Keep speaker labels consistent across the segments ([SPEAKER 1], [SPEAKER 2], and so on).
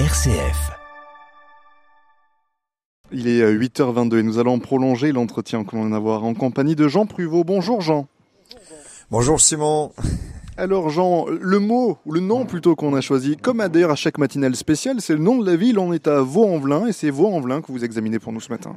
[SPEAKER 1] RCF. Il est 8h22 et nous allons prolonger l'entretien que l'on va avoir en compagnie de Jean Pruvot. Bonjour Jean.
[SPEAKER 2] Bonjour Simon.
[SPEAKER 1] Alors Jean, le mot, ou le nom plutôt qu'on a choisi, comme d'ailleurs à chaque matinale spéciale, c'est le nom de la ville. On est à Vaux-en-Velin et c'est Vaux-en-Velin que vous examinez pour nous ce matin.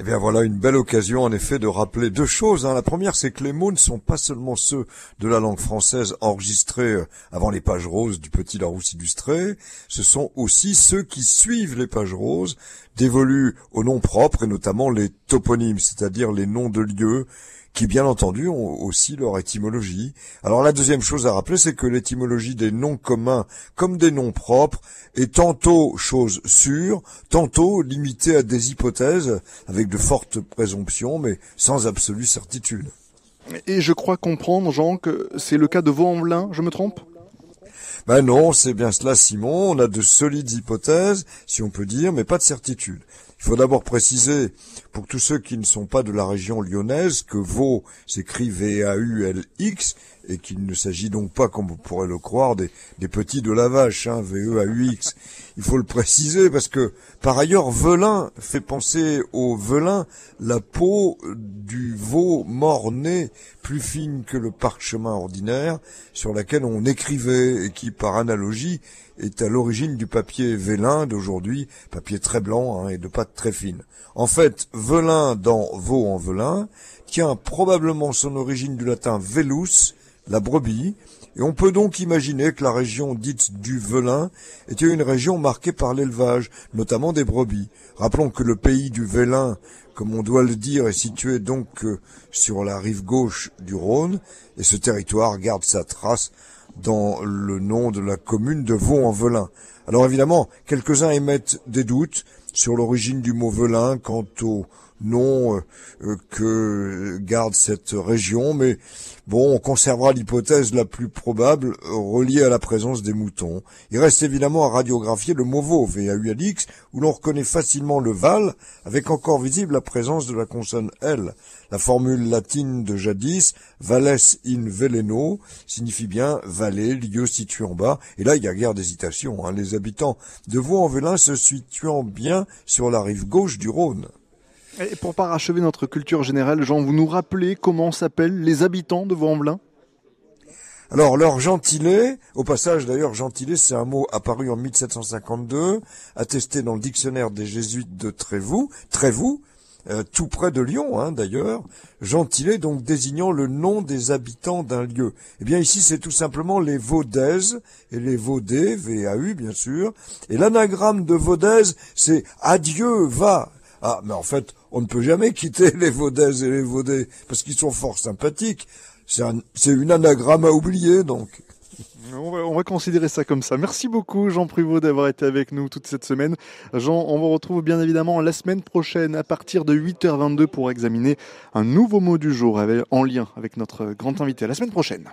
[SPEAKER 2] Eh bien voilà une belle occasion en effet de rappeler deux choses. Hein. La première c'est que les mots ne sont pas seulement ceux de la langue française enregistrés euh, avant les pages roses du Petit Larousse illustré, ce sont aussi ceux qui suivent les pages roses, dévolus aux noms propres et notamment les toponymes, c'est-à-dire les noms de lieux qui bien entendu ont aussi leur étymologie. Alors la deuxième chose à rappeler, c'est que l'étymologie des noms communs comme des noms propres est tantôt chose sûre, tantôt limitée à des hypothèses avec de fortes présomptions, mais sans absolue certitude.
[SPEAKER 1] Et je crois comprendre, Jean, que c'est le cas de Vaux-en-Velin, je me trompe?
[SPEAKER 2] Ben non, c'est bien cela, Simon. On a de solides hypothèses, si on peut dire, mais pas de certitude. Il faut d'abord préciser, pour tous ceux qui ne sont pas de la région lyonnaise, que Vaux s'écrit V-A-U-L-X, et qu'il ne s'agit donc pas, comme vous pourrez le croire, des, petits de la vache, hein, V-E-A-U-X. Il faut le préciser parce que, par ailleurs, velin fait penser au velin, la peau du veau mort-né, plus fine que le parchemin ordinaire, sur laquelle on écrivait, et qui, par analogie, est à l'origine du papier vélin d'aujourd'hui, papier très blanc hein, et de pâte très fine. En fait, velin dans veau en velin tient probablement son origine du latin velus, la brebis, et on peut donc imaginer que la région dite du Velin était une région marquée par l'élevage, notamment des brebis. Rappelons que le pays du Velin, comme on doit le dire, est situé donc euh, sur la rive gauche du Rhône, et ce territoire garde sa trace dans le nom de la commune de Vaux-en-Velin. Alors évidemment, quelques-uns émettent des doutes sur l'origine du mot Velin quant au nom euh, euh, que garde cette région, mais bon, on conservera l'hypothèse la plus probable reliée à la présence des moutons. Il reste évidemment à radiographier le Movo VAULX, où l'on reconnaît facilement le val, avec encore visible la présence de la consonne L. La formule latine de jadis, vales in veleno, signifie bien vallée, lieu situé en bas, et là il y a guère d'hésitation, hein. les habitants de Vaux-en-Velin se situant bien sur la rive gauche du Rhône.
[SPEAKER 1] Et pour parachever notre culture générale, Jean, vous nous rappelez comment s'appellent les habitants de Vaux-en-Velin?
[SPEAKER 2] Alors, leur gentilé, au passage d'ailleurs, gentilé, c'est un mot apparu en 1752, attesté dans le dictionnaire des jésuites de Trévoux, Trévoux, euh, tout près de Lyon hein, d'ailleurs, gentilé donc désignant le nom des habitants d'un lieu. Eh bien ici c'est tout simplement les Vaudaises et les Vaudais, V-A-U bien sûr, et l'anagramme de Vaudaises c'est adieu va, ah, mais en fait, on ne peut jamais quitter les Vaudaises et les Vaudais, parce qu'ils sont fort sympathiques. C'est une anagramme à oublier, donc.
[SPEAKER 1] On va, considérer ça comme ça. Merci beaucoup, Jean Privot, d'avoir été avec nous toute cette semaine. Jean, on vous retrouve bien évidemment la semaine prochaine à partir de 8h22 pour examiner un nouveau mot du jour en lien avec notre grand invité. À la semaine prochaine.